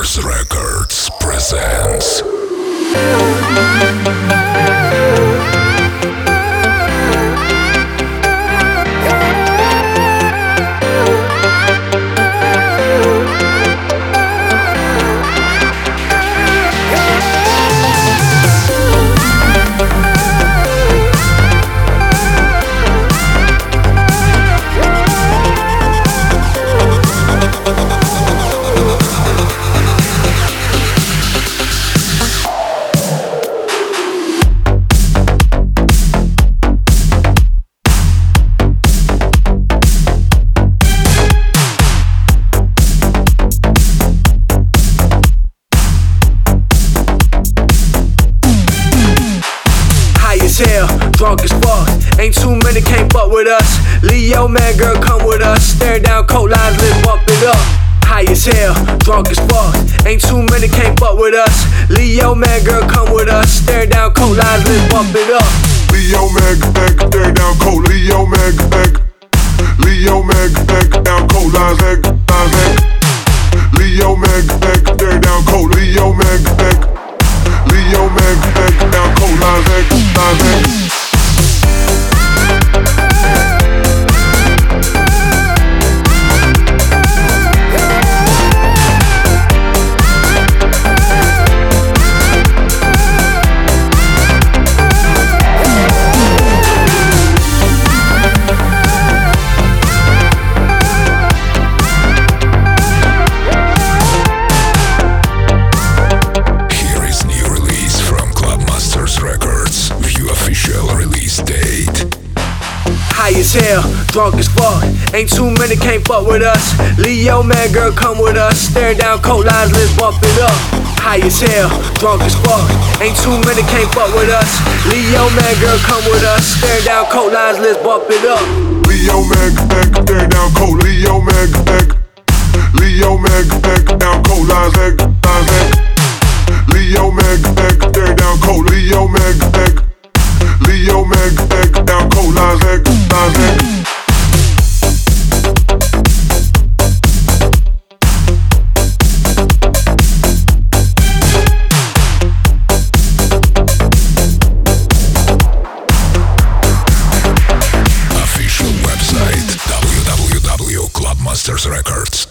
Records presents. Drunk as fuck. Ain't too many came up with us. Leo, man, girl, come with us. Stare down coat lines, let's bump it up. High as hell, drunk as fuck. Ain't too many came up with us. Leo, man, girl, come with us. Stare down coat lines, let's bump it up. Leo Mag, Mag, tear down cold. Leo Mag, Mag. Leo Mag, Mag, High as hell, drunk as fuck. Ain't too many came fuck with us. Leo, man, girl, come with us. Stare down coat lines, let's bump it up. High as hell, drunk as fuck. Ain't too many came fuck with us. Leo, man, girl, come with us. Stare down coat lines, let's bump it up. Leo Mag, Mag, tear down cold. Leo Mag, Mag. Leo Mag, Mag, down Masters Records.